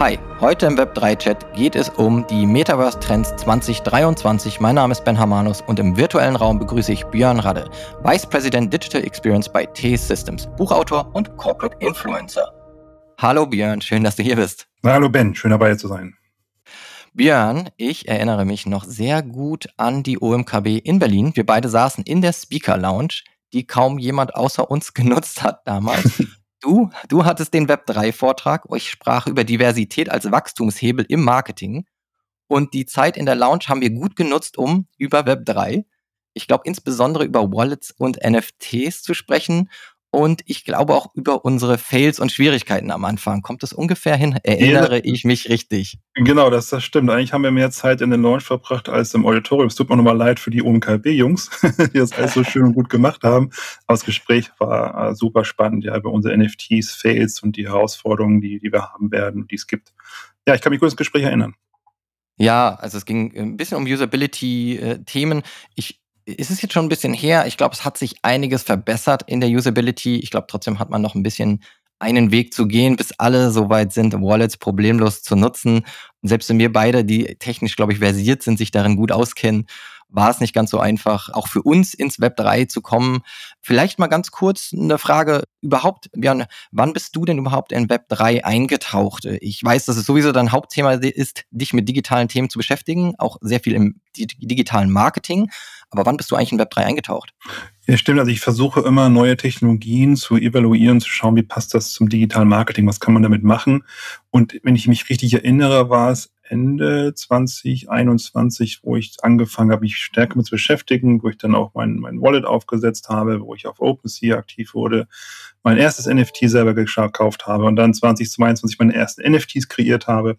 Hi, heute im Web3-Chat geht es um die Metaverse Trends 2023. Mein Name ist Ben Hamanus und im virtuellen Raum begrüße ich Björn Radde, Vice President Digital Experience bei T Systems, Buchautor und Corporate Influencer. Hallo Björn, schön, dass du hier bist. hallo Ben, schön dabei zu sein. Björn, ich erinnere mich noch sehr gut an die OMKB in Berlin. Wir beide saßen in der Speaker Lounge, die kaum jemand außer uns genutzt hat damals. Du, du hattest den Web3-Vortrag. Ich sprach über Diversität als Wachstumshebel im Marketing. Und die Zeit in der Lounge haben wir gut genutzt, um über Web3, ich glaube insbesondere über Wallets und NFTs zu sprechen und ich glaube auch über unsere Fails und Schwierigkeiten am Anfang. Kommt das ungefähr hin? Erinnere ja, ich mich richtig? Genau, das, das stimmt. Eigentlich haben wir mehr Zeit in den Launch verbracht als im Auditorium. Es tut mir nochmal leid für die OMKB-Jungs, die das alles so schön und gut gemacht haben. Aber das Gespräch war äh, super spannend, ja, über unsere NFTs, Fails und die Herausforderungen, die, die wir haben werden und die es gibt. Ja, ich kann mich gut ins Gespräch erinnern. Ja, also es ging ein bisschen um Usability-Themen. Äh, ich ist es jetzt schon ein bisschen her. Ich glaube, es hat sich einiges verbessert in der Usability. Ich glaube, trotzdem hat man noch ein bisschen einen Weg zu gehen, bis alle soweit sind, Wallets problemlos zu nutzen. Und selbst wenn wir beide, die technisch, glaube ich, versiert sind, sich darin gut auskennen, war es nicht ganz so einfach, auch für uns ins Web 3 zu kommen. Vielleicht mal ganz kurz eine Frage überhaupt, Björn, wann bist du denn überhaupt in Web 3 eingetaucht? Ich weiß, dass es sowieso dein Hauptthema ist, dich mit digitalen Themen zu beschäftigen, auch sehr viel im digitalen Marketing. Aber wann bist du eigentlich in Web 3 eingetaucht? Ja, stimmt. Also ich versuche immer neue Technologien zu evaluieren, zu schauen, wie passt das zum digitalen Marketing, was kann man damit machen. Und wenn ich mich richtig erinnere, war es Ende 2021, wo ich angefangen habe, mich stärker mit zu beschäftigen, wo ich dann auch mein, mein Wallet aufgesetzt habe, wo ich auf OpenSea aktiv wurde, mein erstes NFT selber gekauft habe und dann 2022 meine ersten NFTs kreiert habe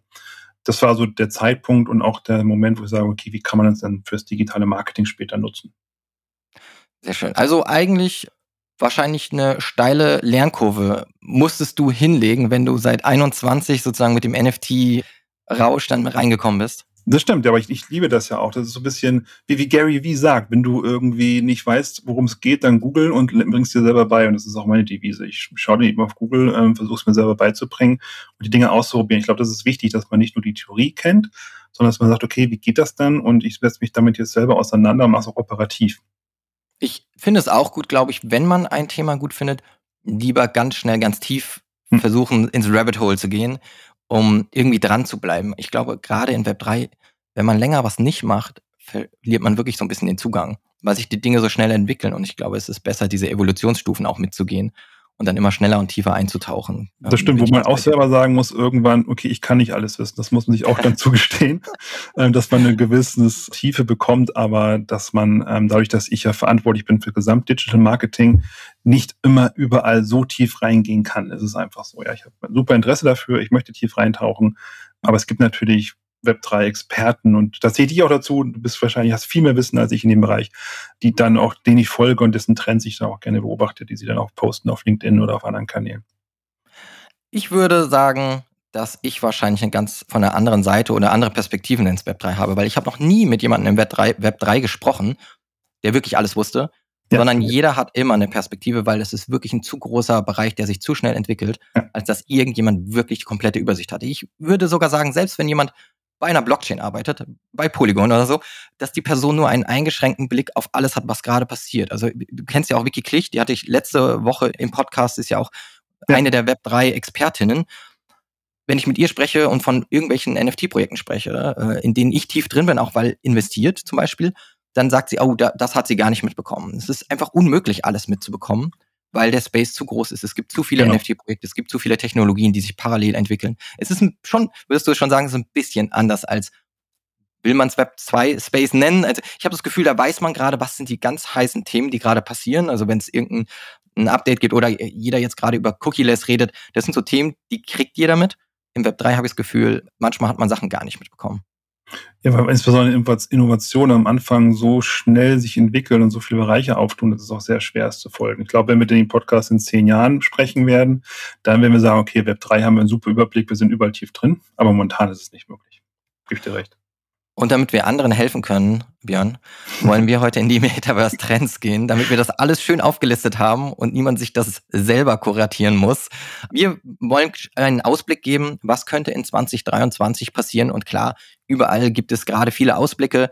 das war so der Zeitpunkt und auch der Moment, wo ich sage, okay, wie kann man das dann fürs digitale Marketing später nutzen? Sehr schön. Also eigentlich wahrscheinlich eine steile Lernkurve musstest du hinlegen, wenn du seit 21 sozusagen mit dem NFT-Rausch dann reingekommen bist. Das stimmt, aber ich, ich liebe das ja auch. Das ist so ein bisschen, wie, wie Gary Vee sagt, wenn du irgendwie nicht weißt, worum es geht, dann googeln und bringst dir selber bei. Und das ist auch meine Devise. Ich schaue eben auf Google, ähm, versuche es mir selber beizubringen und die Dinge auszuprobieren. Ich glaube, das ist wichtig, dass man nicht nur die Theorie kennt, sondern dass man sagt, okay, wie geht das dann? Und ich setze mich damit jetzt selber auseinander und mache es auch operativ. Ich finde es auch gut, glaube ich, wenn man ein Thema gut findet, lieber ganz schnell, ganz tief hm. versuchen, ins Rabbit Hole zu gehen um irgendwie dran zu bleiben. Ich glaube, gerade in Web 3, wenn man länger was nicht macht, verliert man wirklich so ein bisschen den Zugang, weil sich die Dinge so schnell entwickeln. Und ich glaube, es ist besser, diese Evolutionsstufen auch mitzugehen und dann immer schneller und tiefer einzutauchen. Das ähm, stimmt, wo man auch selber sagen muss, irgendwann, okay, ich kann nicht alles wissen. Das muss man sich auch dann zugestehen, ähm, dass man eine gewisse Tiefe bekommt, aber dass man ähm, dadurch, dass ich ja verantwortlich bin für Gesamt-Digital Marketing, nicht immer überall so tief reingehen kann. Es ist einfach so, ja, ich habe super Interesse dafür, ich möchte tief reintauchen, aber es gibt natürlich Web3-Experten und da zähle ich auch dazu. Du bist wahrscheinlich, hast viel mehr Wissen als ich in dem Bereich, die dann auch, denen ich folge und dessen Trends ich dann auch gerne beobachte, die sie dann auch posten auf LinkedIn oder auf anderen Kanälen. Ich würde sagen, dass ich wahrscheinlich eine ganz von einer anderen Seite oder andere Perspektiven ins Web3 habe, weil ich habe noch nie mit jemandem im Web3, Web3 gesprochen, der wirklich alles wusste, ja. sondern jeder hat immer eine Perspektive, weil es ist wirklich ein zu großer Bereich, der sich zu schnell entwickelt, ja. als dass irgendjemand wirklich die komplette Übersicht hat. Ich würde sogar sagen, selbst wenn jemand bei einer Blockchain arbeitet, bei Polygon oder so, dass die Person nur einen eingeschränkten Blick auf alles hat, was gerade passiert. Also du kennst ja auch Vicky Klich, die hatte ich letzte Woche im Podcast, ist ja auch ja. eine der Web3-Expertinnen. Wenn ich mit ihr spreche und von irgendwelchen NFT-Projekten spreche, äh, in denen ich tief drin bin, auch weil investiert zum Beispiel, dann sagt sie, oh, das hat sie gar nicht mitbekommen. Es ist einfach unmöglich, alles mitzubekommen weil der Space zu groß ist. Es gibt zu viele genau. NFT-Projekte, es gibt zu viele Technologien, die sich parallel entwickeln. Es ist schon, würdest du schon sagen, es ist ein bisschen anders als will man es Web 2 Space nennen? Also ich habe das Gefühl, da weiß man gerade, was sind die ganz heißen Themen, die gerade passieren. Also wenn es irgendein ein Update gibt oder jeder jetzt gerade über Cookie-less redet, das sind so Themen, die kriegt jeder mit. Im Web 3 habe ich das Gefühl, manchmal hat man Sachen gar nicht mitbekommen. Ja, weil insbesondere Innovationen am Anfang so schnell sich entwickeln und so viele Bereiche auftun, dass es auch sehr schwer ist zu folgen. Ich glaube, wenn wir den Podcast in zehn Jahren sprechen werden, dann werden wir sagen, okay, Web 3 haben wir einen super Überblick, wir sind überall tief drin, aber momentan ist es nicht möglich. Gib dir recht. Und damit wir anderen helfen können, Björn, wollen wir heute in die Metaverse-Trends gehen, damit wir das alles schön aufgelistet haben und niemand sich das selber kuratieren muss. Wir wollen einen Ausblick geben, was könnte in 2023 passieren. Und klar, überall gibt es gerade viele Ausblicke.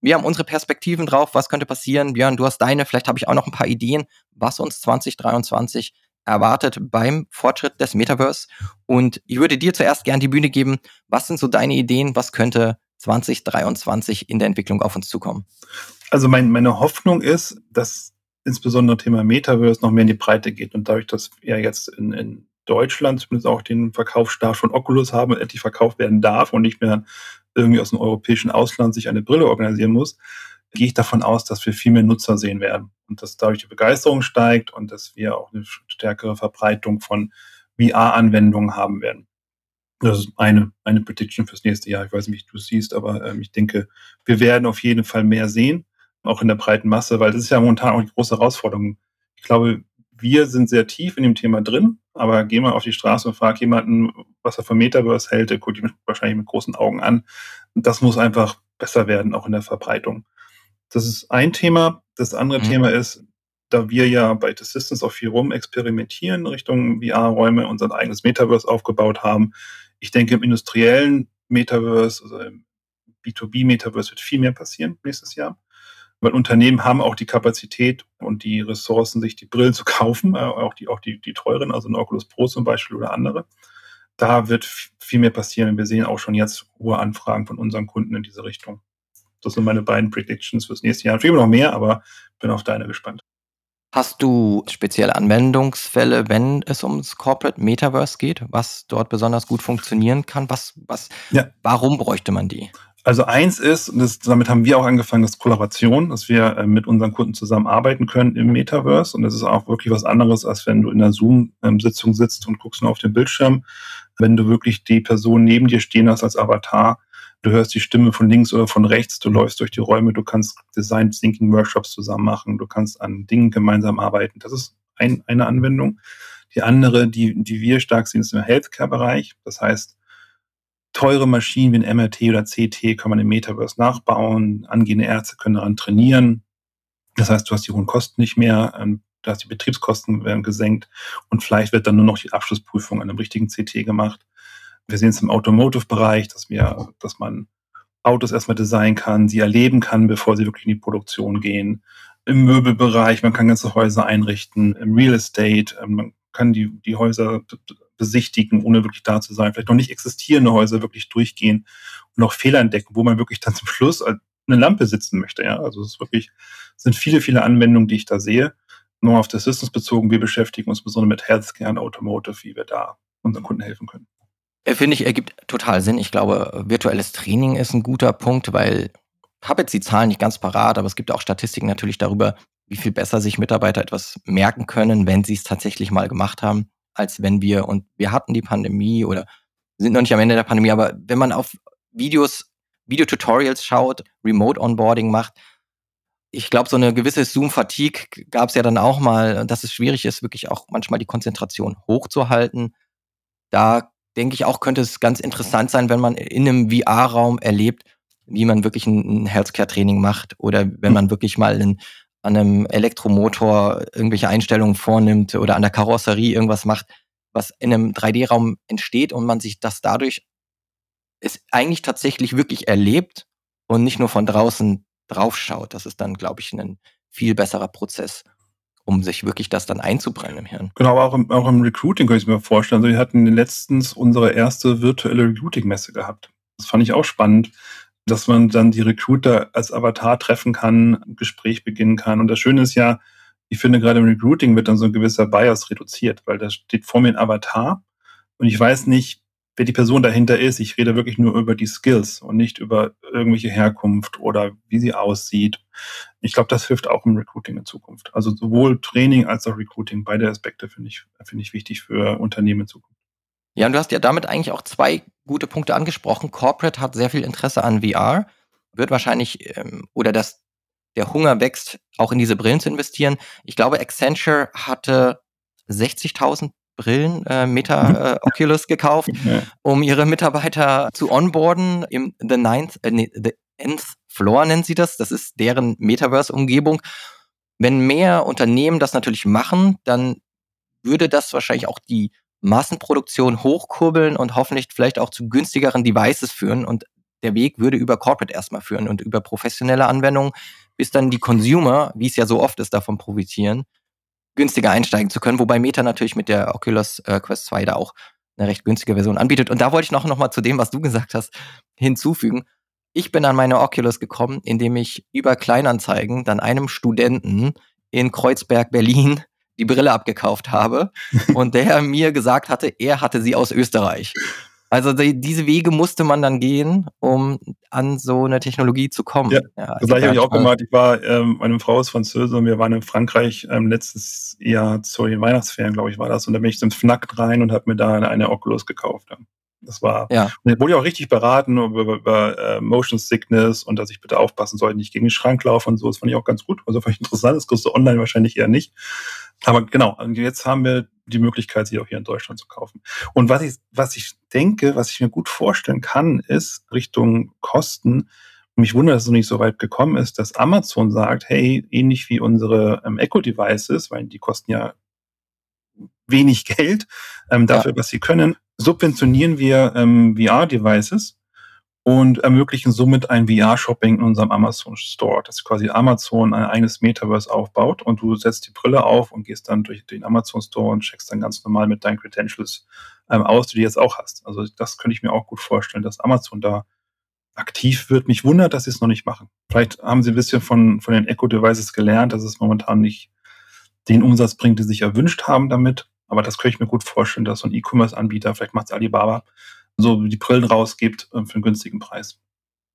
Wir haben unsere Perspektiven drauf, was könnte passieren. Björn, du hast deine, vielleicht habe ich auch noch ein paar Ideen, was uns 2023 erwartet beim Fortschritt des Metaverse. Und ich würde dir zuerst gern die Bühne geben. Was sind so deine Ideen? Was könnte 2023 in der Entwicklung auf uns zukommen? Also mein, meine Hoffnung ist, dass insbesondere Thema Metaverse noch mehr in die Breite geht und dadurch, dass wir jetzt in, in Deutschland zumindest auch den Verkaufsstart von Oculus haben und endlich verkauft werden darf und nicht mehr irgendwie aus dem europäischen Ausland sich eine Brille organisieren muss, gehe ich davon aus, dass wir viel mehr Nutzer sehen werden und dass dadurch die Begeisterung steigt und dass wir auch eine stärkere Verbreitung von VR-Anwendungen haben werden. Das ist eine, eine Prediction fürs nächste Jahr. Ich weiß nicht, wie du es siehst, aber ähm, ich denke, wir werden auf jeden Fall mehr sehen, auch in der breiten Masse, weil das ist ja momentan auch die große Herausforderung. Ich glaube, wir sind sehr tief in dem Thema drin, aber geh mal auf die Straße und frag jemanden, was er von Metaverse hält, der guckt ihn wahrscheinlich mit großen Augen an. Das muss einfach besser werden, auch in der Verbreitung. Das ist ein Thema. Das andere mhm. Thema ist, da wir ja bei The Systems auch viel rum experimentieren Richtung VR-Räume, unser eigenes Metaverse aufgebaut haben. Ich denke, im industriellen Metaverse, also im B2B-Metaverse wird viel mehr passieren nächstes Jahr. Weil Unternehmen haben auch die Kapazität und die Ressourcen, sich die Brillen zu kaufen, äh, auch die, auch die, die teuren, also ein Oculus Pro zum Beispiel oder andere. Da wird viel mehr passieren. Wir sehen auch schon jetzt hohe Anfragen von unseren Kunden in diese Richtung. Das sind meine beiden Predictions fürs nächste Jahr. Natürlich noch mehr, aber bin auf deine gespannt. Hast du spezielle Anwendungsfälle, wenn es ums Corporate Metaverse geht, was dort besonders gut funktionieren kann? Was, was, ja. warum bräuchte man die? Also eins ist, und das, damit haben wir auch angefangen, das Kollaboration, dass wir äh, mit unseren Kunden zusammenarbeiten können im Metaverse. Und das ist auch wirklich was anderes, als wenn du in einer Zoom-Sitzung sitzt und guckst nur auf den Bildschirm. Wenn du wirklich die Person neben dir stehen hast als Avatar, du hörst die Stimme von links oder von rechts, du läufst durch die Räume, du kannst Design Thinking Workshops zusammen machen, du kannst an Dingen gemeinsam arbeiten. Das ist ein, eine Anwendung. Die andere, die, die wir stark sehen, ist im Healthcare-Bereich. Das heißt, teure Maschinen wie ein MRT oder CT kann man im Metaverse nachbauen. Angehende Ärzte können daran trainieren. Das heißt, du hast die hohen Kosten nicht mehr, ähm, du hast die Betriebskosten werden gesenkt und vielleicht wird dann nur noch die Abschlussprüfung an einem richtigen CT gemacht. Wir sehen es im Automotive-Bereich, dass wir, dass man Autos erstmal designen kann, sie erleben kann, bevor sie wirklich in die Produktion gehen. Im Möbelbereich, man kann ganze Häuser einrichten, im Real Estate, ähm, man kann die, die Häuser besichtigen, ohne wirklich da zu sein. Vielleicht noch nicht existierende Häuser wirklich durchgehen und auch Fehler entdecken, wo man wirklich dann zum Schluss eine Lampe sitzen möchte. Ja, also es ist wirklich, sind viele, viele Anwendungen, die ich da sehe. Nur auf das Systems bezogen, wir beschäftigen uns besonders mit Healthcare und Automotive, wie wir da unseren Kunden helfen können. Äh, finde ich, ergibt total Sinn. Ich glaube, virtuelles Training ist ein guter Punkt, weil ich habe jetzt die Zahlen nicht ganz parat, aber es gibt auch Statistiken natürlich darüber, wie viel besser sich Mitarbeiter etwas merken können, wenn sie es tatsächlich mal gemacht haben als wenn wir, und wir hatten die Pandemie oder sind noch nicht am Ende der Pandemie, aber wenn man auf Videos, Videotutorials schaut, Remote Onboarding macht, ich glaube, so eine gewisse Zoom-Fatigue gab es ja dann auch mal, dass es schwierig ist, wirklich auch manchmal die Konzentration hochzuhalten. Da denke ich auch, könnte es ganz interessant sein, wenn man in einem VR-Raum erlebt, wie man wirklich ein Healthcare-Training macht oder wenn hm. man wirklich mal ein an einem Elektromotor irgendwelche Einstellungen vornimmt oder an der Karosserie irgendwas macht, was in einem 3D-Raum entsteht und man sich das dadurch ist eigentlich tatsächlich wirklich erlebt und nicht nur von draußen draufschaut. Das ist dann, glaube ich, ein viel besserer Prozess, um sich wirklich das dann einzubrennen im Hirn. Genau, aber auch im, auch im Recruiting kann ich mir vorstellen. Also wir hatten letztens unsere erste virtuelle Recruiting-Messe gehabt. Das fand ich auch spannend, dass man dann die Recruiter als Avatar treffen kann, ein Gespräch beginnen kann. Und das Schöne ist ja, ich finde gerade im Recruiting wird dann so ein gewisser Bias reduziert, weil da steht vor mir ein Avatar und ich weiß nicht, wer die Person dahinter ist. Ich rede wirklich nur über die Skills und nicht über irgendwelche Herkunft oder wie sie aussieht. Ich glaube, das hilft auch im Recruiting in Zukunft. Also sowohl Training als auch Recruiting, beide Aspekte finde ich, finde ich wichtig für Unternehmen in Zukunft. Ja, und du hast ja damit eigentlich auch zwei gute Punkte angesprochen. Corporate hat sehr viel Interesse an VR, wird wahrscheinlich, ähm, oder dass der Hunger wächst, auch in diese Brillen zu investieren. Ich glaube, Accenture hatte 60.000 Brillen, äh, Meta äh, Oculus gekauft, um ihre Mitarbeiter zu onboarden im The Ninth, äh, nee, the Nth Floor nennen sie das. Das ist deren Metaverse-Umgebung. Wenn mehr Unternehmen das natürlich machen, dann würde das wahrscheinlich auch die Massenproduktion hochkurbeln und hoffentlich vielleicht auch zu günstigeren Devices führen. Und der Weg würde über Corporate erstmal führen und über professionelle Anwendungen, bis dann die Consumer, wie es ja so oft ist, davon profitieren, günstiger einsteigen zu können. Wobei Meta natürlich mit der Oculus äh, Quest 2 da auch eine recht günstige Version anbietet. Und da wollte ich noch, noch mal zu dem, was du gesagt hast, hinzufügen. Ich bin an meine Oculus gekommen, indem ich über Kleinanzeigen dann einem Studenten in Kreuzberg, Berlin, die Brille abgekauft habe und der mir gesagt hatte, er hatte sie aus Österreich. Also die, diese Wege musste man dann gehen, um an so eine Technologie zu kommen. Ja, ja das gleiche habe ich auch gemacht. Ich war, ähm, meine Frau ist Französin und wir waren in Frankreich ähm, letztes Jahr zu den Weihnachtsferien, glaube ich, war das. Und da bin ich zum Fnac rein und habe mir da eine, eine Oculus gekauft. Das war, ja. und wurde ja auch richtig beraten über, über, über äh, Motion Sickness und dass ich bitte aufpassen sollte, nicht gegen den Schrank laufen und so. Das fand ich auch ganz gut. Also fand ich interessant. Das kriegst du online wahrscheinlich eher nicht. Aber genau, jetzt haben wir die Möglichkeit, sie auch hier in Deutschland zu kaufen. Und was ich, was ich denke, was ich mir gut vorstellen kann, ist Richtung Kosten. Und mich wundert, dass es noch nicht so weit gekommen ist, dass Amazon sagt, hey, ähnlich wie unsere ähm, Echo-Devices, weil die kosten ja wenig Geld ähm, dafür, ja. was sie können, subventionieren wir ähm, VR-Devices und ermöglichen somit ein VR-Shopping in unserem Amazon Store, dass quasi Amazon ein eigenes Metaverse aufbaut und du setzt die Brille auf und gehst dann durch den Amazon Store und checkst dann ganz normal mit deinen Credentials ähm, aus, die du jetzt auch hast. Also das könnte ich mir auch gut vorstellen, dass Amazon da aktiv wird. Mich wundert, dass sie es noch nicht machen. Vielleicht haben sie ein bisschen von, von den Echo-Devices gelernt, dass es momentan nicht den Umsatz bringt, den sie sich erwünscht haben damit. Aber das könnte ich mir gut vorstellen, dass so ein E-Commerce-Anbieter, vielleicht macht es Alibaba, so die Brillen rausgibt äh, für einen günstigen Preis.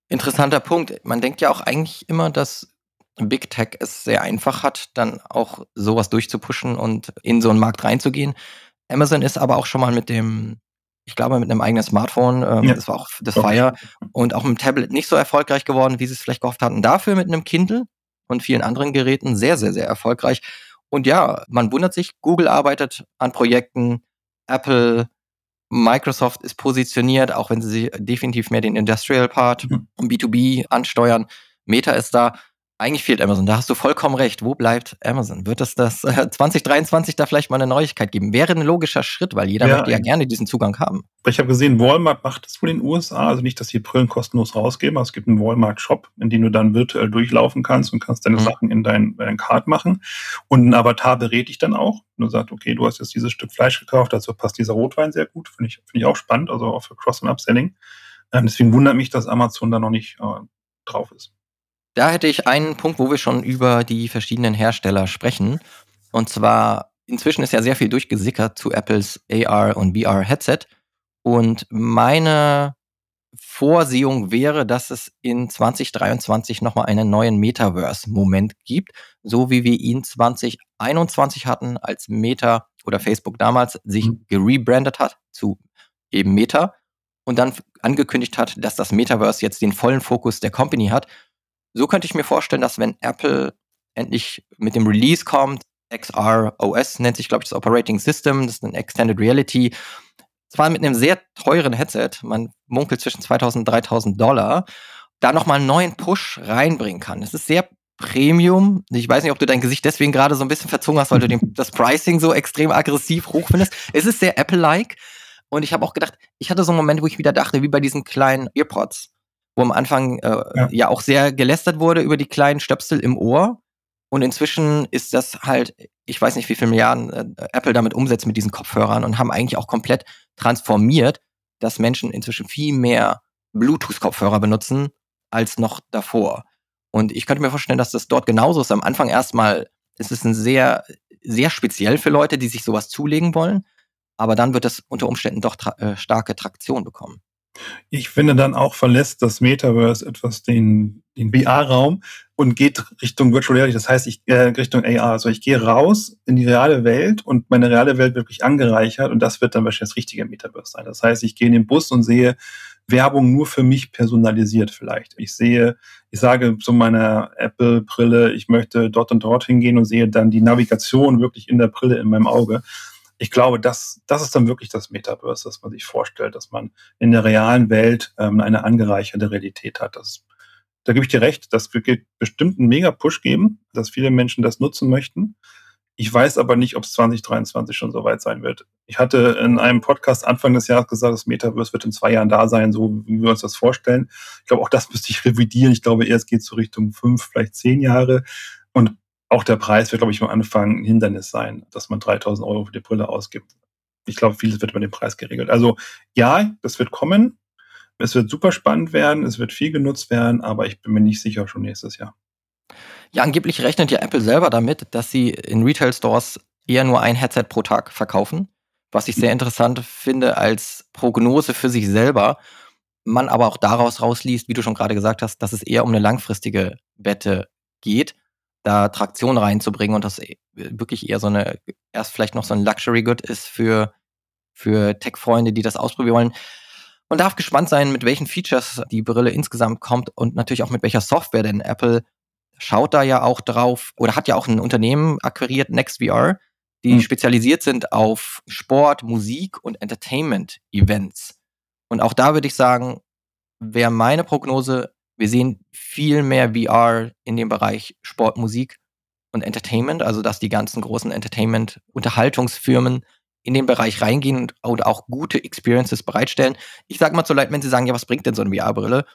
Interessanter Punkt. Man denkt ja auch eigentlich immer, dass Big Tech es sehr einfach hat, dann auch sowas durchzupushen und in so einen Markt reinzugehen. Amazon ist aber auch schon mal mit dem, ich glaube, mit einem eigenen Smartphone, ähm, ja. das war auch das Fire, und auch mit dem Tablet nicht so erfolgreich geworden, wie sie es vielleicht gehofft hatten. Dafür mit einem Kindle und vielen anderen Geräten sehr, sehr, sehr erfolgreich. Und ja, man wundert sich, Google arbeitet an Projekten, Apple Microsoft ist positioniert, auch wenn sie definitiv mehr den Industrial Part mhm. B2B ansteuern. Meta ist da. Eigentlich fehlt Amazon. Da hast du vollkommen recht. Wo bleibt Amazon? Wird es das äh, 2023 da vielleicht mal eine Neuigkeit geben? Wäre ein logischer Schritt, weil jeder ja, möchte ja gerne diesen Zugang haben. Ich habe gesehen, Walmart macht das wohl in den USA. Also nicht, dass die Brillen kostenlos rausgeben, aber es gibt einen Walmart-Shop, in dem du dann virtuell durchlaufen kannst und kannst deine mhm. Sachen in dein, dein Card machen. Und ein Avatar berät dich dann auch. Und du sagst, okay, du hast jetzt dieses Stück Fleisch gekauft, dazu passt dieser Rotwein sehr gut. Finde ich, finde ich auch spannend, also auch für Cross- und Upselling. Ähm, deswegen wundert mich, dass Amazon da noch nicht äh, drauf ist. Da hätte ich einen Punkt, wo wir schon über die verschiedenen Hersteller sprechen. Und zwar, inzwischen ist ja sehr viel durchgesickert zu Apples AR und VR Headset. Und meine Vorsehung wäre, dass es in 2023 nochmal einen neuen Metaverse-Moment gibt, so wie wir ihn 2021 hatten, als Meta oder Facebook damals sich mhm. gerebrandet hat zu eben Meta und dann angekündigt hat, dass das Metaverse jetzt den vollen Fokus der Company hat so könnte ich mir vorstellen, dass wenn Apple endlich mit dem Release kommt, XR OS nennt sich, glaube ich, das Operating System, das ist ein Extended Reality, zwar mit einem sehr teuren Headset, man munkelt zwischen 2000 und 3000 Dollar, da nochmal einen neuen Push reinbringen kann. Es ist sehr Premium. Ich weiß nicht, ob du dein Gesicht deswegen gerade so ein bisschen verzogen hast, weil du den, das Pricing so extrem aggressiv hoch findest. Es ist sehr Apple-like. Und ich habe auch gedacht, ich hatte so einen Moment, wo ich wieder dachte, wie bei diesen kleinen Earpods wo am Anfang äh, ja. ja. auch sehr gelästert wurde über die kleinen Stöpsel im Ohr. Und inzwischen ist das halt, ich weiß nicht, wie viele Milliarden äh, Apple damit umsetzt mit diesen Kopfhörern und haben eigentlich auch komplett transformiert, dass Menschen inzwischen viel mehr Bluetooth-Kopfhörer benutzen als noch davor. Und ich könnte mir vorstellen, dass das dort genauso ist. Am Anfang erstmal ist es ein sehr, sehr speziell für Leute, die sich sowas zulegen wollen. Aber dann wird es unter Umständen doch tra äh, starke Traktion bekommen. Ich finde dann auch verlässt das Metaverse etwas den, den VR-Raum und geht Richtung Virtual Reality. Das heißt, ich äh, Richtung AR. Also ich gehe raus in die reale Welt und meine reale Welt wirklich angereichert und das wird dann wahrscheinlich das richtige Metaverse sein. Das heißt, ich gehe in den Bus und sehe Werbung nur für mich personalisiert vielleicht. Ich sehe, ich sage zu meiner Apple-Brille, ich möchte dort und dort hingehen und sehe dann die Navigation wirklich in der Brille in meinem Auge ich glaube, das, das ist dann wirklich das Metaverse, das man sich vorstellt, dass man in der realen Welt ähm, eine angereicherte Realität hat. Das da gebe ich dir recht, das wird bestimmt einen Mega-Push geben, dass viele Menschen das nutzen möchten. Ich weiß aber nicht, ob es 2023 schon soweit sein wird. Ich hatte in einem Podcast Anfang des Jahres gesagt, das Metaverse wird in zwei Jahren da sein, so wie wir uns das vorstellen. Ich glaube, auch das müsste ich revidieren. Ich glaube, geht es so Richtung fünf, vielleicht zehn Jahre. Und auch der Preis wird, glaube ich, am Anfang ein Hindernis sein, dass man 3000 Euro für die Brille ausgibt. Ich glaube, vieles wird über den Preis geregelt. Also ja, das wird kommen. Es wird super spannend werden, es wird viel genutzt werden, aber ich bin mir nicht sicher schon nächstes Jahr. Ja, angeblich rechnet ja Apple selber damit, dass sie in Retail-Stores eher nur ein Headset pro Tag verkaufen, was ich sehr interessant finde als Prognose für sich selber. Man aber auch daraus rausliest, wie du schon gerade gesagt hast, dass es eher um eine langfristige Wette geht, da Traktion reinzubringen und das e, wirklich eher so eine, erst vielleicht noch so ein Luxury-Good ist für, für Tech-Freunde, die das ausprobieren wollen. Man darf gespannt sein, mit welchen Features die Brille insgesamt kommt und natürlich auch mit welcher Software, denn Apple schaut da ja auch drauf oder hat ja auch ein Unternehmen akquiriert, NextVR, die mhm. spezialisiert sind auf Sport, Musik und Entertainment-Events. Und auch da würde ich sagen, wäre meine Prognose, wir sehen viel mehr VR in dem Bereich Sport, Musik und Entertainment, also dass die ganzen großen Entertainment-Unterhaltungsfirmen in den Bereich reingehen und, auch gute Experiences bereitstellen. Ich sage mal zu Leuten, wenn sie sagen, ja, was bringt denn so eine VR-Brille?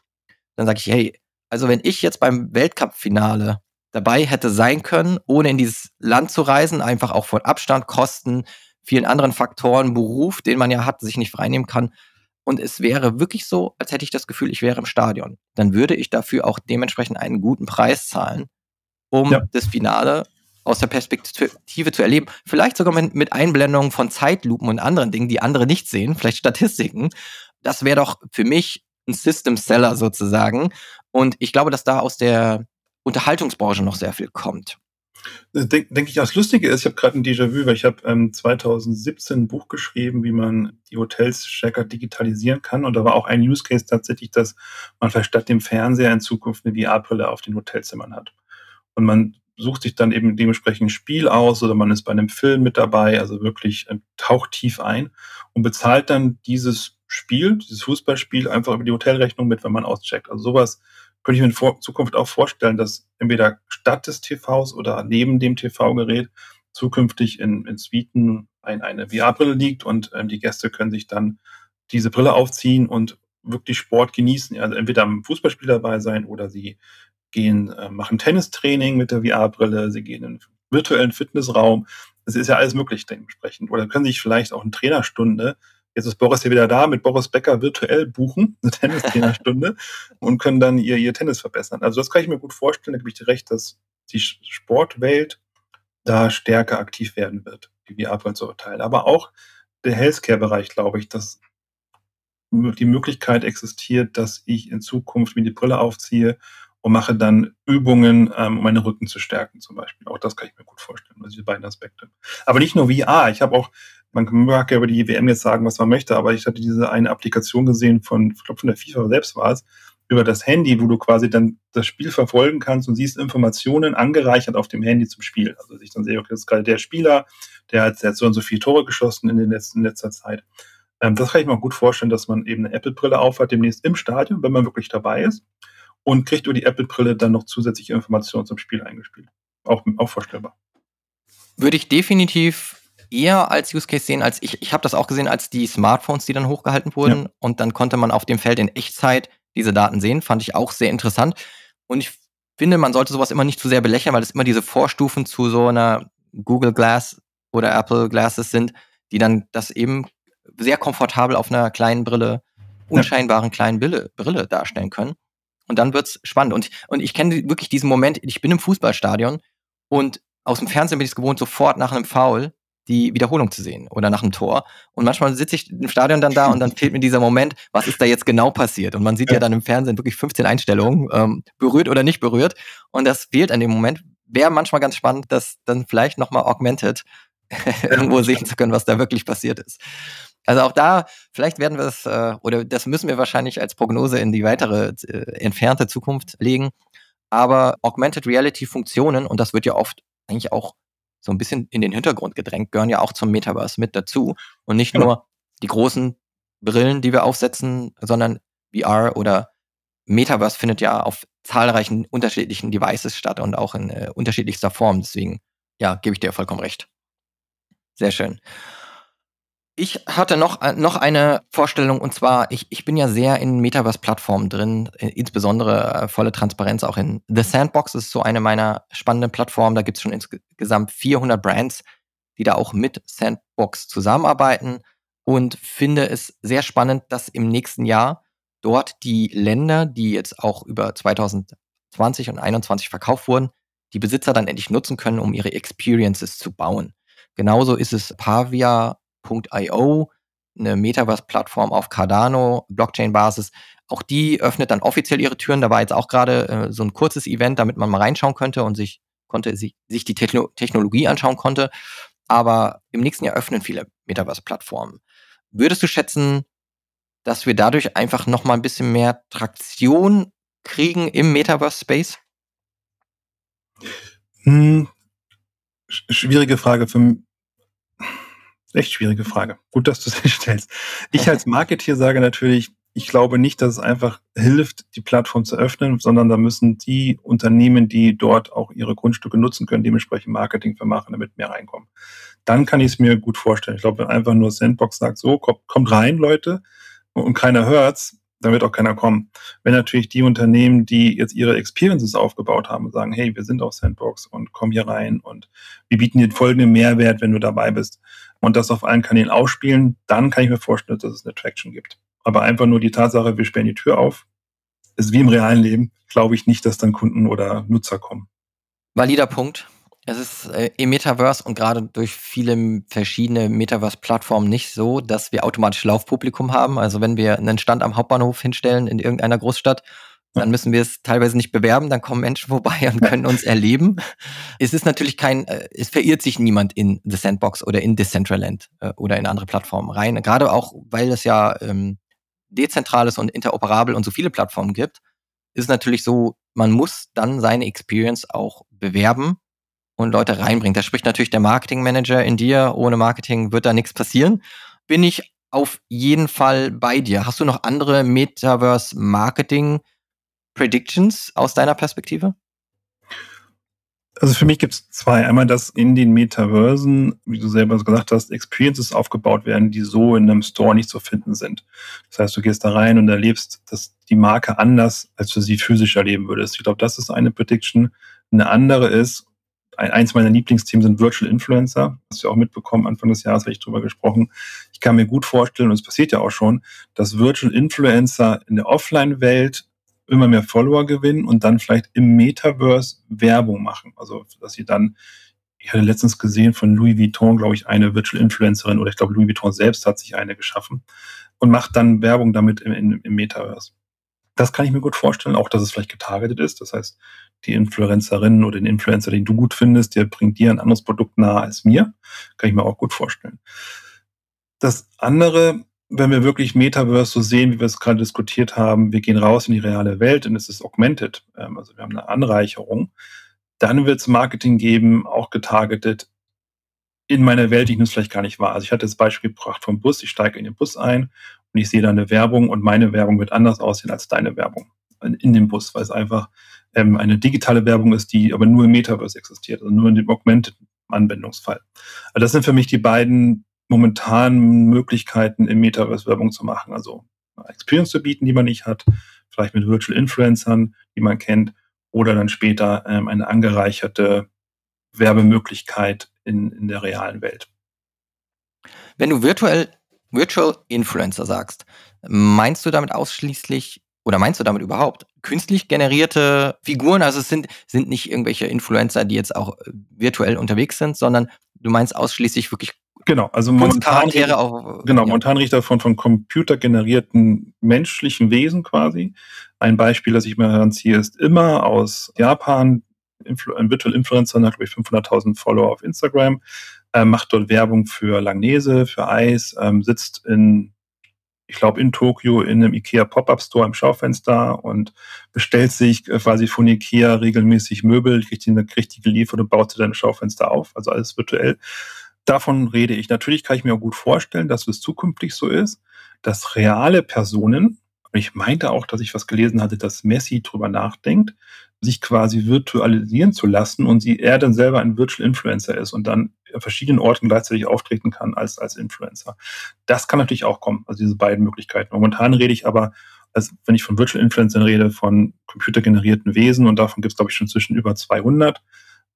Dann sage ich, hey, also wenn ich jetzt beim Weltcup-Finale dabei hätte sein können, ohne in dieses Land zu reisen, einfach auch von Abstand, Kosten, vielen anderen Faktoren, Beruf, den man ja hat, sich nicht freinehmen kann. Und es wäre wirklich so, als hätte ich das Gefühl, ich wäre im Stadion. Dann würde ich dafür auch dementsprechend einen guten Preis zahlen, um ja. das Finale aus der Perspektive zu erleben. Vielleicht sogar mit Einblendungen von Zeitlupen und anderen Dingen, die andere nicht sehen, vielleicht Statistiken. Das wäre doch für mich ein System Seller sozusagen. Und ich glaube, dass da aus der Unterhaltungsbranche noch sehr viel kommt. Denke denk ich, das Lustige ist, ich habe gerade ein Déjà-vu, weil ich habe ähm, 2017 ein Buch geschrieben, wie man die Hotels stärker digitalisieren kann. Und da war auch ein Use Case tatsächlich, dass man vielleicht statt dem Fernseher in Zukunft eine VR-Brille auf den Hotelzimmern hat. Und man sucht sich dann eben dementsprechend ein Spiel aus oder man ist bei einem Film mit dabei, also wirklich äh, taucht tief ein und bezahlt dann dieses Spiel, dieses Fußballspiel einfach über die Hotelrechnung mit, wenn man auscheckt. Also sowas könnte ich mir in Zukunft auch vorstellen, dass entweder statt des TVs oder neben dem TV-Gerät zukünftig in, in Suiten ein, eine VR-Brille liegt und ähm, die Gäste können sich dann diese Brille aufziehen und wirklich Sport genießen. Also entweder am Fußballspiel dabei sein oder sie gehen, äh, machen Tennistraining mit der VR-Brille, sie gehen in einen virtuellen Fitnessraum. Das ist ja alles möglich dementsprechend. Oder können sich vielleicht auch eine Trainerstunde Jetzt ist Boris ja wieder da, mit Boris Becker virtuell buchen, eine Tennistrainerstunde, und können dann ihr, ihr Tennis verbessern. Also das kann ich mir gut vorstellen, da gebe ich dir recht, dass die Sportwelt da stärker aktiv werden wird, die VR-Brillen zu verteilen. Aber auch der Healthcare-Bereich, glaube ich, dass die Möglichkeit existiert, dass ich in Zukunft mir die Brille aufziehe und mache dann Übungen, ähm, um meinen Rücken zu stärken zum Beispiel. Auch das kann ich mir gut vorstellen, also diese beiden Aspekte. Aber nicht nur VR. Ich habe auch man mag ja über die WM jetzt sagen, was man möchte, aber ich hatte diese eine Applikation gesehen von, ich glaube, von der FIFA selbst war es, über das Handy, wo du quasi dann das Spiel verfolgen kannst und siehst Informationen angereichert auf dem Handy zum Spiel. Also ich dann sehe, okay, das ist gerade der Spieler, der hat, der hat so und so viele Tore geschossen in, den letzten, in letzter Zeit. Ähm, das kann ich mir gut vorstellen, dass man eben eine Apple-Brille aufhat, demnächst im Stadion, wenn man wirklich dabei ist, und kriegt über die Apple-Brille dann noch zusätzliche Informationen zum Spiel eingespielt. Auch, auch vorstellbar. Würde ich definitiv eher als Use Case sehen, als ich, ich habe das auch gesehen, als die Smartphones, die dann hochgehalten wurden. Ja. Und dann konnte man auf dem Feld in Echtzeit diese Daten sehen. Fand ich auch sehr interessant. Und ich finde, man sollte sowas immer nicht zu sehr belächeln, weil es immer diese Vorstufen zu so einer Google Glass oder Apple Glasses sind, die dann das eben sehr komfortabel auf einer kleinen Brille, unscheinbaren kleinen Brille, Brille darstellen können. Und dann wird's spannend. Und, und ich kenne wirklich diesen Moment, ich bin im Fußballstadion und aus dem Fernsehen bin ich es gewohnt, sofort nach einem Foul die Wiederholung zu sehen oder nach einem Tor. Und manchmal sitze ich im Stadion dann da und dann fehlt mir dieser Moment, was ist da jetzt genau passiert? Und man sieht ja, ja dann im Fernsehen wirklich 15 Einstellungen, ähm, berührt oder nicht berührt. Und das fehlt an dem Moment. Wäre manchmal ganz spannend, das dann vielleicht nochmal augmented irgendwo sehen zu können, was da wirklich passiert ist. Also auch da, vielleicht werden wir es, äh, oder das müssen wir wahrscheinlich als Prognose in die weitere äh, entfernte Zukunft legen. Aber Augmented Reality Funktionen, und das wird ja oft eigentlich auch so ein bisschen in den Hintergrund gedrängt, gehören ja auch zum Metaverse mit dazu. Und nicht genau. nur die großen Brillen, die wir aufsetzen, sondern VR oder Metaverse findet ja auf zahlreichen unterschiedlichen Devices statt und auch in äh, unterschiedlichster Form. Deswegen, ja, gebe ich dir vollkommen recht. Sehr schön. Ich hatte noch, äh, noch eine Vorstellung und zwar, ich, ich bin ja sehr in Metaverse-Plattformen drin, äh, insbesondere äh, volle Transparenz auch in The Sandbox ist so eine meiner spannenden Plattformen. Da gibt es schon insgesamt 400 Brands, die da auch mit Sandbox zusammenarbeiten und finde es sehr spannend, dass im nächsten Jahr dort die Länder, die jetzt auch über 2020 und 2021 verkauft wurden, die Besitzer dann endlich nutzen können, um ihre Experiences zu bauen. Genauso ist es Pavia Blockchain.io, eine Metaverse-Plattform auf Cardano, Blockchain-Basis. Auch die öffnet dann offiziell ihre Türen. Da war jetzt auch gerade äh, so ein kurzes Event, damit man mal reinschauen könnte und sich konnte sich, sich die Techno Technologie anschauen konnte. Aber im nächsten Jahr öffnen viele Metaverse-Plattformen. Würdest du schätzen, dass wir dadurch einfach noch mal ein bisschen mehr Traktion kriegen im Metaverse-Space? Hm, schwierige Frage. Für, Echt schwierige Frage. Gut, dass du sie stellst. Ich als Marketeer sage natürlich, ich glaube nicht, dass es einfach hilft, die Plattform zu öffnen, sondern da müssen die Unternehmen, die dort auch ihre Grundstücke nutzen können, dementsprechend Marketing für machen, damit mehr reinkommen. Dann kann ich es mir gut vorstellen. Ich glaube, wenn einfach nur Sandbox sagt, so, kommt, kommt rein, Leute, und keiner hört's, dann wird auch keiner kommen. Wenn natürlich die Unternehmen, die jetzt ihre Experiences aufgebaut haben, sagen, hey, wir sind auf Sandbox und komm hier rein und wir bieten dir folgenden Mehrwert, wenn du dabei bist und das auf allen Kanälen ausspielen, dann kann ich mir vorstellen, dass es eine Traction gibt. Aber einfach nur die Tatsache, wir sperren die Tür auf, ist wie im realen Leben, glaube ich nicht, dass dann Kunden oder Nutzer kommen. Valider Punkt. Es ist äh, im Metaverse und gerade durch viele verschiedene Metaverse-Plattformen nicht so, dass wir automatisch Laufpublikum haben. Also wenn wir einen Stand am Hauptbahnhof hinstellen in irgendeiner Großstadt, dann müssen wir es teilweise nicht bewerben, dann kommen Menschen vorbei und können uns erleben. Es ist natürlich kein, äh, es verirrt sich niemand in The Sandbox oder in Decentraland äh, oder in andere Plattformen rein. Gerade auch, weil es ja ähm, dezentral ist und interoperabel und so viele Plattformen gibt, ist natürlich so, man muss dann seine Experience auch bewerben und Leute reinbringt. Da spricht natürlich der Marketingmanager in dir. Ohne Marketing wird da nichts passieren. Bin ich auf jeden Fall bei dir. Hast du noch andere Metaverse Marketing Predictions aus deiner Perspektive? Also für mich gibt es zwei. Einmal, dass in den Metaversen, wie du selber gesagt hast, Experiences aufgebaut werden, die so in einem Store nicht zu finden sind. Das heißt, du gehst da rein und erlebst dass die Marke anders, als du sie physisch erleben würdest. Ich glaube, das ist eine Prediction. Eine andere ist, eins meiner Lieblingsthemen sind Virtual Influencer. Hast du auch mitbekommen, Anfang des Jahres habe ich drüber gesprochen. Ich kann mir gut vorstellen, und es passiert ja auch schon, dass Virtual Influencer in der Offline-Welt immer mehr Follower gewinnen und dann vielleicht im Metaverse Werbung machen. Also, dass sie dann, ich hatte letztens gesehen von Louis Vuitton, glaube ich, eine Virtual Influencerin oder ich glaube, Louis Vuitton selbst hat sich eine geschaffen und macht dann Werbung damit im, im, im Metaverse. Das kann ich mir gut vorstellen, auch dass es vielleicht getargetet ist. Das heißt, die Influencerin oder den Influencer, den du gut findest, der bringt dir ein anderes Produkt nahe als mir. Kann ich mir auch gut vorstellen. Das andere, wenn wir wirklich Metaverse so sehen, wie wir es gerade diskutiert haben, wir gehen raus in die reale Welt und es ist augmented, ähm, also wir haben eine Anreicherung, dann wird es Marketing geben, auch getargetet in meiner Welt, die ich es vielleicht gar nicht war. Also ich hatte das Beispiel gebracht vom Bus, ich steige in den Bus ein und ich sehe da eine Werbung und meine Werbung wird anders aussehen als deine Werbung in dem Bus, weil es einfach ähm, eine digitale Werbung ist, die aber nur im Metaverse existiert, also nur in dem Augmented Anwendungsfall. Also das sind für mich die beiden momentanen Möglichkeiten, im Metaverse Werbung zu machen. Also Experience zu bieten, die man nicht hat, vielleicht mit Virtual Influencern, die man kennt, oder dann später ähm, eine angereicherte Werbemöglichkeit in, in der realen Welt. Wenn du virtuell Virtual Influencer sagst, meinst du damit ausschließlich oder meinst du damit überhaupt künstlich generierte Figuren? Also es sind, sind nicht irgendwelche Influencer, die jetzt auch äh, virtuell unterwegs sind, sondern du meinst ausschließlich wirklich Genau, also momentan, auch, genau, ja. momentan riecht davon von computergenerierten menschlichen Wesen quasi. Ein Beispiel, das ich mir heranziehe, ist immer aus Japan. Ein Virtual Influencer hat, glaube ich, 500.000 Follower auf Instagram, äh, macht dort Werbung für Langnese, für Eis, ähm, sitzt in ich glaube, in Tokio in einem IKEA Pop-Up Store im Schaufenster und bestellt sich äh, quasi von IKEA regelmäßig Möbel, kriegt die, kriegt die geliefert und baut sie dann im Schaufenster auf, also alles virtuell. Davon rede ich. Natürlich kann ich mir auch gut vorstellen, dass es zukünftig so ist, dass reale Personen, ich meinte auch, dass ich was gelesen hatte, dass Messi drüber nachdenkt, sich quasi virtualisieren zu lassen und sie er dann selber ein Virtual Influencer ist und dann an verschiedenen Orten gleichzeitig auftreten kann als, als Influencer. Das kann natürlich auch kommen, also diese beiden Möglichkeiten. Momentan rede ich aber, als wenn ich von Virtual Influencern rede, von computergenerierten Wesen und davon gibt es, glaube ich, schon zwischen über 200.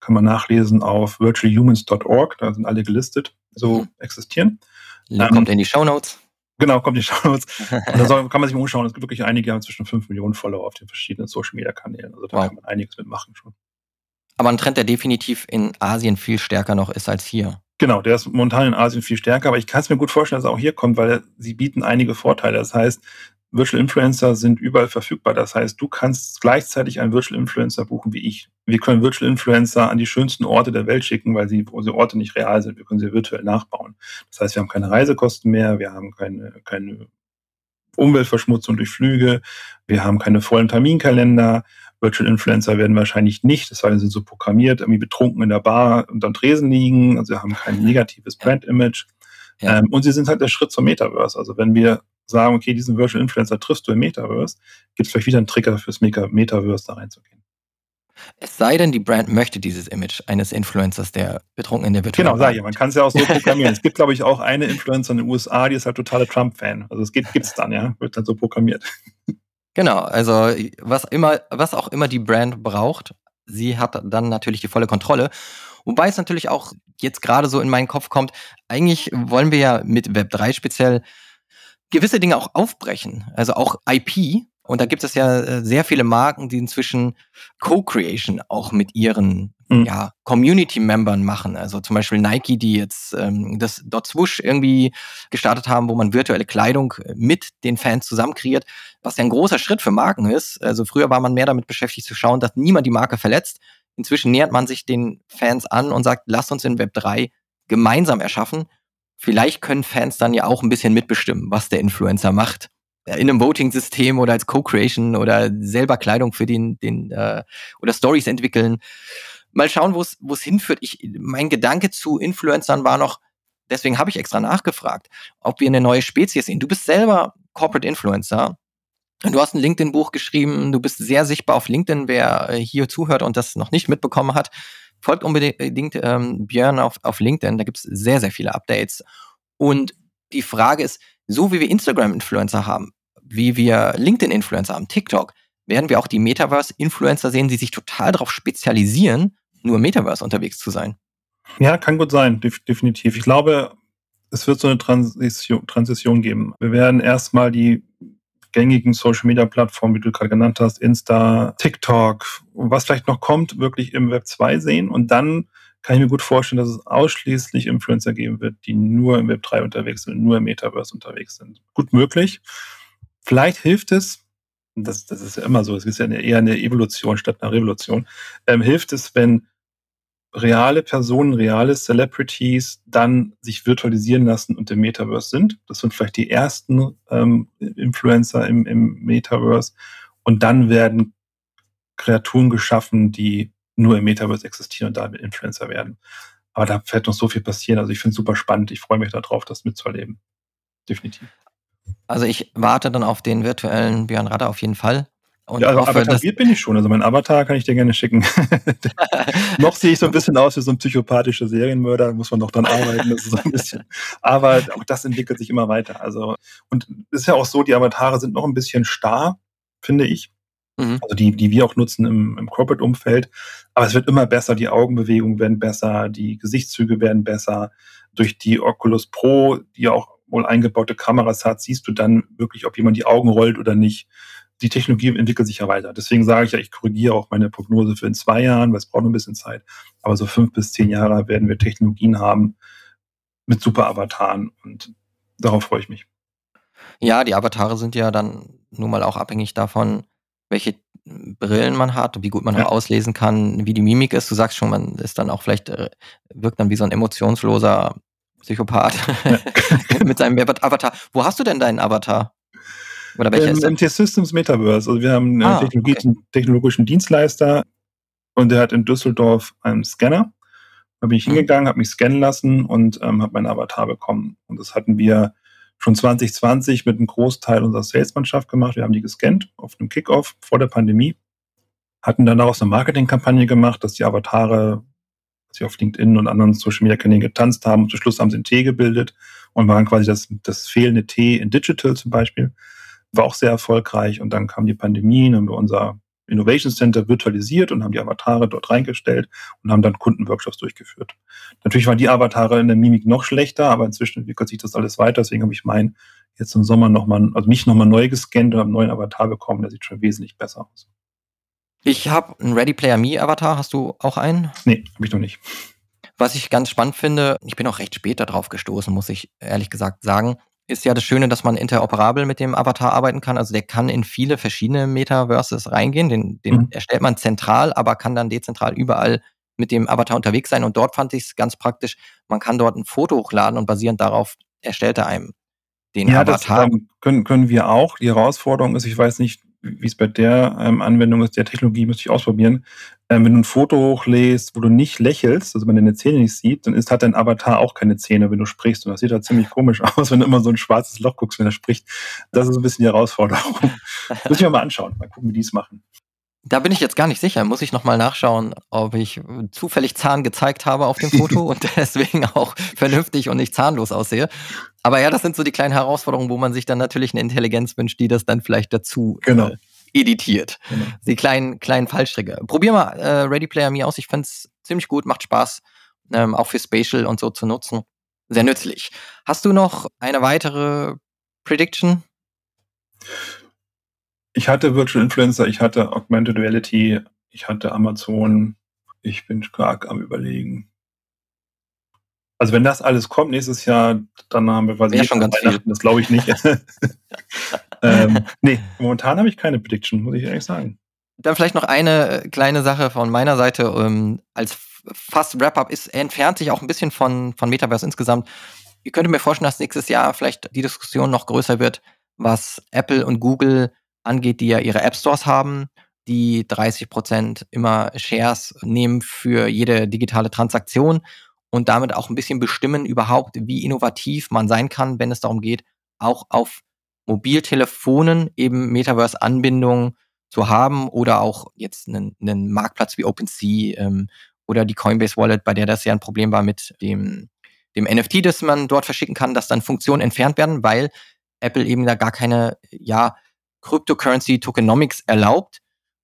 Kann man nachlesen auf virtualhumans.org, da sind alle gelistet, so mhm. existieren. Link ähm, kommt in die Show Notes. Genau, kommt die Shownotes. da soll, kann man sich mal umschauen. Es gibt wirklich einige, die haben zwischen 5 Millionen Follower auf den verschiedenen Social Media Kanälen. Also da wow. kann man einiges mitmachen schon. Aber ein Trend, der definitiv in Asien viel stärker noch ist als hier. Genau, der ist momentan in Asien viel stärker, aber ich kann es mir gut vorstellen, dass er auch hier kommt, weil sie bieten einige Vorteile. Das heißt, Virtual Influencer sind überall verfügbar. Das heißt, du kannst gleichzeitig einen Virtual Influencer buchen wie ich. Wir können Virtual Influencer an die schönsten Orte der Welt schicken, weil sie, diese Orte nicht real sind. Wir können sie virtuell nachbauen. Das heißt, wir haben keine Reisekosten mehr, wir haben keine, keine Umweltverschmutzung durch Flüge, wir haben keine vollen Terminkalender. Virtual Influencer werden wahrscheinlich nicht, das heißt, sie sind so programmiert, irgendwie betrunken in der Bar und am Tresen liegen. Also haben kein negatives Brand-Image. Ja. Ähm, und sie sind halt der Schritt zum Metaverse. Also wenn wir sagen, okay, diesen Virtual Influencer triffst du im Metaverse, gibt es vielleicht wieder einen Trigger fürs Metaverse da reinzugehen. Es sei denn, die Brand möchte dieses Image eines Influencers, der betrunken in der virtuellen Genau, sage ich. Man kann es ja auch so programmieren. es gibt, glaube ich, auch eine Influencer in den USA, die ist halt totale Trump-Fan. Also es gibt es dann, ja, wird dann so programmiert. Genau, also was immer, was auch immer die Brand braucht, sie hat dann natürlich die volle Kontrolle. Wobei es natürlich auch jetzt gerade so in meinen Kopf kommt, eigentlich wollen wir ja mit Web3 speziell gewisse Dinge auch aufbrechen. Also auch IP. Und da gibt es ja äh, sehr viele Marken, die inzwischen Co-Creation auch mit ihren mhm. ja, Community-Membern machen. Also zum Beispiel Nike, die jetzt ähm, das Dot Swoosh irgendwie gestartet haben, wo man virtuelle Kleidung mit den Fans zusammen kreiert, was ja ein großer Schritt für Marken ist. Also früher war man mehr damit beschäftigt zu schauen, dass niemand die Marke verletzt. Inzwischen nähert man sich den Fans an und sagt, lasst uns in Web 3 gemeinsam erschaffen vielleicht können Fans dann ja auch ein bisschen mitbestimmen, was der Influencer macht. In einem Voting-System oder als Co-Creation oder selber Kleidung für den, den äh, oder Stories entwickeln. Mal schauen, wo es hinführt. Ich, mein Gedanke zu Influencern war noch, deswegen habe ich extra nachgefragt, ob wir eine neue Spezies sehen. Du bist selber Corporate Influencer. Du hast ein LinkedIn-Buch geschrieben, du bist sehr sichtbar auf LinkedIn, wer äh, hier zuhört und das noch nicht mitbekommen hat folgt unbedingt ähm, Björn auf, auf LinkedIn, da gibt es sehr, sehr viele Updates. Und die Frage ist, so wie wir Instagram-Influencer haben, wie wir LinkedIn-Influencer haben, TikTok, werden wir auch die Metaverse-Influencer sehen, die sich total darauf spezialisieren, nur Metaverse unterwegs zu sein. Ja, kann gut sein, definitiv. Ich glaube, es wird so eine Transition, Transition geben. Wir werden erstmal die gängigen Social Media Plattformen, wie du gerade genannt hast, Insta, TikTok, was vielleicht noch kommt, wirklich im Web 2 sehen. Und dann kann ich mir gut vorstellen, dass es ausschließlich Influencer geben wird, die nur im Web 3 unterwegs sind, nur im Metaverse unterwegs sind. Gut möglich. Vielleicht hilft es, das, das ist ja immer so, es ist ja eher eine Evolution statt einer Revolution, ähm, hilft es, wenn reale Personen, reale Celebrities dann sich virtualisieren lassen und im Metaverse sind. Das sind vielleicht die ersten ähm, Influencer im, im Metaverse. Und dann werden Kreaturen geschaffen, die nur im Metaverse existieren und damit Influencer werden. Aber da wird noch so viel passieren. Also ich finde es super spannend. Ich freue mich darauf, das mitzuerleben. Definitiv. Also ich warte dann auf den virtuellen Björn Radder auf jeden Fall. Und ja, also avatariert bin ich schon. Also mein Avatar kann ich dir gerne schicken. noch sehe ich so ein bisschen aus wie so ein psychopathischer Serienmörder, muss man noch dran arbeiten. Das ist so ein bisschen. Aber auch das entwickelt sich immer weiter. Also, und es ist ja auch so, die Avatare sind noch ein bisschen starr, finde ich. Mhm. Also die, die wir auch nutzen im, im Corporate-Umfeld. Aber es wird immer besser, die Augenbewegungen werden besser, die Gesichtszüge werden besser. Durch die Oculus Pro, die ja auch wohl eingebaute Kameras hat, siehst du dann wirklich, ob jemand die Augen rollt oder nicht die Technologie entwickelt sich ja weiter. Deswegen sage ich ja, ich korrigiere auch meine Prognose für in zwei Jahren, weil es braucht noch ein bisschen Zeit. Aber so fünf bis zehn Jahre werden wir Technologien haben mit super Avataren und darauf freue ich mich. Ja, die Avatare sind ja dann nun mal auch abhängig davon, welche Brillen man hat und wie gut man ja. auch auslesen kann, wie die Mimik ist. Du sagst schon, man ist dann auch vielleicht, äh, wirkt dann wie so ein emotionsloser Psychopath ja. mit seinem Avatar. Wo hast du denn deinen Avatar? Oder welcher ähm, ist Im T-Systems Metaverse. Also wir haben einen ah, Technologie okay. technologischen Dienstleister und der hat in Düsseldorf einen Scanner. Da bin ich mhm. hingegangen, habe mich scannen lassen und ähm, habe meinen Avatar bekommen. Und das hatten wir schon 2020 mit einem Großteil unserer Salesmannschaft gemacht. Wir haben die gescannt auf einem Kickoff vor der Pandemie, hatten dann daraus eine Marketingkampagne gemacht, dass die Avatare sie auf LinkedIn und anderen Social Media Kanälen getanzt haben und zum Schluss haben sie ein T gebildet und waren quasi das, das fehlende T in Digital zum Beispiel. War auch sehr erfolgreich und dann kam die Pandemie, dann haben wir unser Innovation Center virtualisiert und haben die Avatare dort reingestellt und haben dann Kundenworkshops durchgeführt. Natürlich waren die Avatare in der Mimik noch schlechter, aber inzwischen entwickelt sich das alles weiter. Deswegen habe ich meinen jetzt im Sommer nochmal, also mich nochmal neu gescannt und habe einen neuen Avatar bekommen. Der sieht schon wesentlich besser aus. Ich habe einen Ready Player Me Avatar. Hast du auch einen? Nee, habe ich noch nicht. Was ich ganz spannend finde, ich bin auch recht spät darauf gestoßen, muss ich ehrlich gesagt sagen, ist ja das Schöne, dass man interoperabel mit dem Avatar arbeiten kann. Also der kann in viele verschiedene Metaverses reingehen. Den, den mhm. erstellt man zentral, aber kann dann dezentral überall mit dem Avatar unterwegs sein. Und dort fand ich es ganz praktisch, man kann dort ein Foto hochladen und basierend darauf erstellt er einem den ja, Avatar. Das ähm, können, können wir auch. Die Herausforderung ist, ich weiß nicht, wie es bei der ähm, Anwendung ist, der Technologie müsste ich ausprobieren. Ähm, wenn du ein Foto hochlädst, wo du nicht lächelst, also man deine Zähne nicht sieht, dann ist, hat dein Avatar auch keine Zähne, wenn du sprichst. Und das sieht halt ziemlich komisch aus, wenn du immer so ein schwarzes Loch guckst, wenn er spricht. Das ist ein bisschen die Herausforderung. Muss ich mir mal anschauen, mal gucken, wie die es machen. Da bin ich jetzt gar nicht sicher. Muss ich nochmal nachschauen, ob ich zufällig Zahn gezeigt habe auf dem Foto und deswegen auch vernünftig und nicht zahnlos aussehe. Aber ja, das sind so die kleinen Herausforderungen, wo man sich dann natürlich eine Intelligenz wünscht, die das dann vielleicht dazu genau. äh, editiert. Genau. Die kleinen, kleinen Fallstricke. Probier mal äh, Ready Player Me aus. Ich finde es ziemlich gut, macht Spaß, ähm, auch für Spatial und so zu nutzen. Sehr nützlich. Hast du noch eine weitere Prediction? Ich hatte Virtual Influencer, ich hatte Augmented Reality, ich hatte Amazon. Ich bin stark am Überlegen. Also wenn das alles kommt nächstes Jahr, dann haben wir quasi ja, schon ganz Weihnachten, viel. das glaube ich nicht. ähm, nee, momentan habe ich keine Prediction, muss ich ehrlich sagen. Dann vielleicht noch eine äh, kleine Sache von meiner Seite. Ähm, als fast Wrap-up ist, entfernt sich auch ein bisschen von, von Metaverse insgesamt. Ihr könnt mir vorstellen, dass nächstes Jahr vielleicht die Diskussion noch größer wird, was Apple und Google angeht, die ja ihre App Stores haben, die 30 Prozent immer Shares nehmen für jede digitale Transaktion und damit auch ein bisschen bestimmen überhaupt, wie innovativ man sein kann, wenn es darum geht, auch auf Mobiltelefonen eben Metaverse-Anbindungen zu haben oder auch jetzt einen, einen Marktplatz wie OpenSea ähm, oder die Coinbase Wallet, bei der das ja ein Problem war mit dem, dem NFT, das man dort verschicken kann, dass dann Funktionen entfernt werden, weil Apple eben da gar keine, ja, Cryptocurrency Tokenomics erlaubt.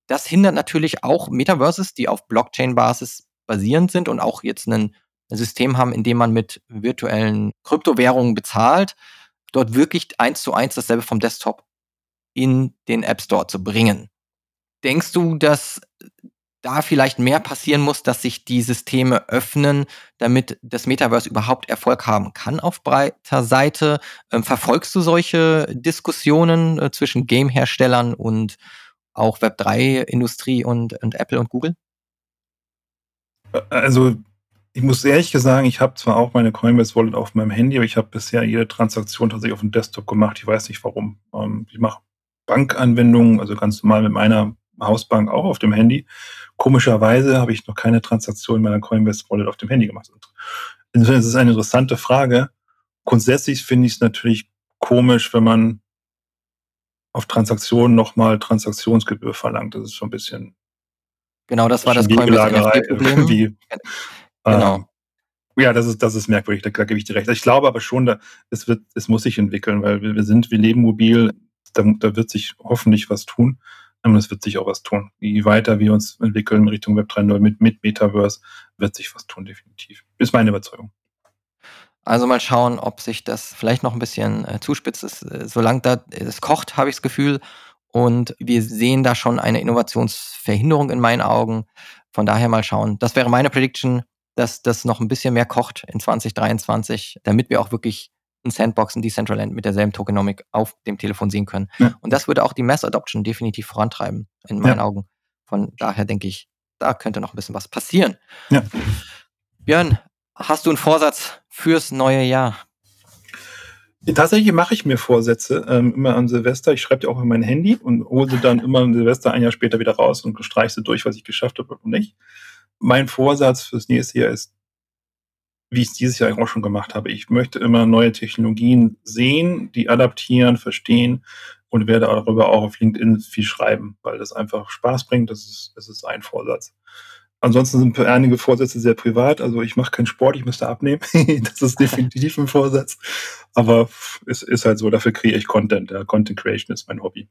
Das hindert natürlich auch Metaverses, die auf Blockchain-Basis basierend sind und auch jetzt einen System haben, in dem man mit virtuellen Kryptowährungen bezahlt, dort wirklich eins zu eins dasselbe vom Desktop in den App Store zu bringen. Denkst du, dass da vielleicht mehr passieren muss, dass sich die Systeme öffnen, damit das Metaverse überhaupt Erfolg haben kann auf breiter Seite? Ähm, verfolgst du solche Diskussionen äh, zwischen Game-Herstellern und auch Web3-Industrie und, und Apple und Google? Also ich muss ehrlich sagen, ich habe zwar auch meine Coinbase Wallet auf meinem Handy, aber ich habe bisher jede Transaktion tatsächlich auf dem Desktop gemacht. Ich weiß nicht warum. Ähm, ich mache Bankanwendungen, also ganz normal mit meiner Hausbank auch auf dem Handy. Komischerweise habe ich noch keine Transaktion in meiner Coinbase Wallet auf dem Handy gemacht. Insofern ist es eine interessante Frage. Grundsätzlich finde ich es natürlich komisch, wenn man auf Transaktionen nochmal Transaktionsgebühr verlangt. Das ist schon ein bisschen. Genau, das war das Coinbase-Problem. Genau. Ähm, ja, das ist, das ist merkwürdig, da, da gebe ich dir recht. Ich glaube aber schon, da, es, wird, es muss sich entwickeln, weil wir, wir sind, wir leben mobil, da, da wird sich hoffentlich was tun. Und es wird sich auch was tun. Je weiter wir uns entwickeln Richtung Web 3.0 mit, mit Metaverse, wird sich was tun, definitiv. Ist meine Überzeugung. Also mal schauen, ob sich das vielleicht noch ein bisschen äh, zuspitzt. Es, äh, solange da, es kocht, habe ich das Gefühl. Und wir sehen da schon eine Innovationsverhinderung in meinen Augen. Von daher mal schauen. Das wäre meine Prediction dass das noch ein bisschen mehr kocht in 2023, damit wir auch wirklich ein Sandbox, ein Decentraland mit derselben Tokenomic auf dem Telefon sehen können. Ja. Und das würde auch die Mass Adoption definitiv vorantreiben, in meinen ja. Augen. Von daher denke ich, da könnte noch ein bisschen was passieren. Ja. Björn, hast du einen Vorsatz fürs neue Jahr? Tatsächlich mache ich mir Vorsätze ähm, immer an Silvester. Ich schreibe die auch in mein Handy und hole sie dann immer an Silvester ein Jahr später wieder raus und streiche sie durch, was ich geschafft habe und nicht mein Vorsatz fürs nächste Jahr ist, wie ich es dieses Jahr auch schon gemacht habe. Ich möchte immer neue Technologien sehen, die adaptieren, verstehen und werde darüber auch auf LinkedIn viel schreiben, weil das einfach Spaß bringt. Das ist, das ist ein Vorsatz. Ansonsten sind einige Vorsätze sehr privat. Also ich mache keinen Sport, ich müsste abnehmen. das ist definitiv ein Vorsatz. Aber es ist halt so, dafür kreiere ich Content. Ja. Content Creation ist mein Hobby.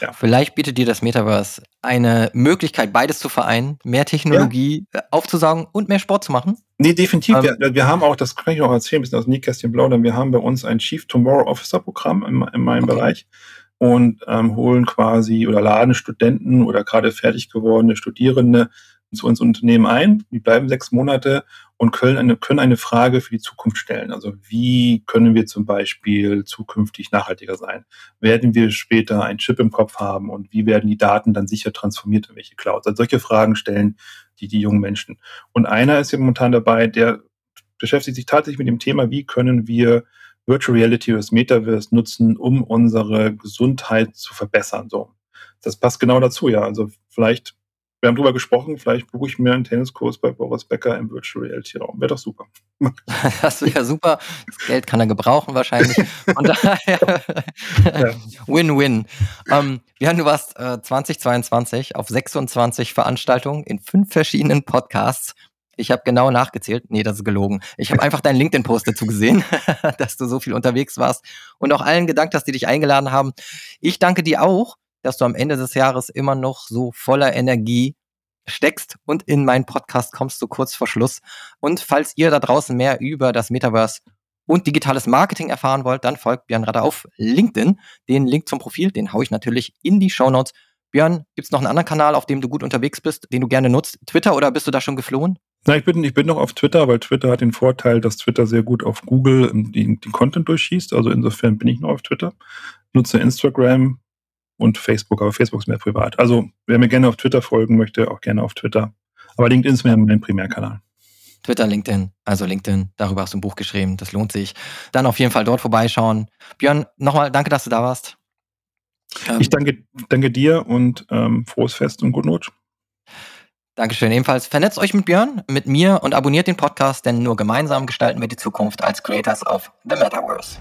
Ja. Vielleicht bietet dir das Metaverse eine Möglichkeit, beides zu vereinen, mehr Technologie ja. Äh, aufzusaugen und mehr Sport zu machen. Nee, definitiv. Ähm, wir, wir, haben auch, das kann ich noch erzählen, ein bisschen aus Nähkästchen plaudern, wir haben bei uns ein Chief Tomorrow Officer Programm in, in meinem okay. Bereich und ähm, holen quasi oder laden Studenten oder gerade fertig gewordene Studierende zu uns Unternehmen ein. Die bleiben sechs Monate und können eine, können eine Frage für die Zukunft stellen. Also wie können wir zum Beispiel zukünftig nachhaltiger sein? Werden wir später einen Chip im Kopf haben und wie werden die Daten dann sicher transformiert in welche Clouds? Also solche Fragen stellen die, die jungen Menschen. Und einer ist ja momentan dabei, der beschäftigt sich tatsächlich mit dem Thema, wie können wir Virtual Reality oder das Metaverse nutzen, um unsere Gesundheit zu verbessern. So. Das passt genau dazu, ja. Also vielleicht wir haben drüber gesprochen, vielleicht buche ich mir einen Tenniskurs bei Boris Becker im Virtual Reality Raum. Wäre doch super. das wäre super. Das Geld kann er gebrauchen wahrscheinlich. Von daher Win-Win. Ähm, Jan, du warst äh, 2022 auf 26 Veranstaltungen in fünf verschiedenen Podcasts. Ich habe genau nachgezählt. Nee, das ist gelogen. Ich habe einfach deinen LinkedIn-Post dazu gesehen, dass du so viel unterwegs warst und auch allen gedankt hast, die dich eingeladen haben. Ich danke dir auch dass du am Ende des Jahres immer noch so voller Energie steckst und in meinen Podcast kommst du kurz vor Schluss. Und falls ihr da draußen mehr über das Metaverse und digitales Marketing erfahren wollt, dann folgt Björn Radder auf LinkedIn. Den Link zum Profil, den haue ich natürlich in die Show Notes. Björn, gibt es noch einen anderen Kanal, auf dem du gut unterwegs bist, den du gerne nutzt? Twitter oder bist du da schon geflohen? Nein, ich bin, ich bin noch auf Twitter, weil Twitter hat den Vorteil, dass Twitter sehr gut auf Google den, den Content durchschießt. Also insofern bin ich noch auf Twitter. nutze Instagram, und Facebook, aber Facebook ist mehr privat. Also wer mir gerne auf Twitter folgen möchte, auch gerne auf Twitter. Aber LinkedIn ist mir mein Primärkanal. Twitter, LinkedIn, also LinkedIn, darüber hast du ein Buch geschrieben, das lohnt sich. Dann auf jeden Fall dort vorbeischauen. Björn, nochmal danke, dass du da warst. Ähm, ich danke, danke dir und ähm, frohes Fest und guten Rutsch. Dankeschön. Ebenfalls vernetzt euch mit Björn, mit mir und abonniert den Podcast, denn nur gemeinsam gestalten wir die Zukunft als Creators of the Metaverse.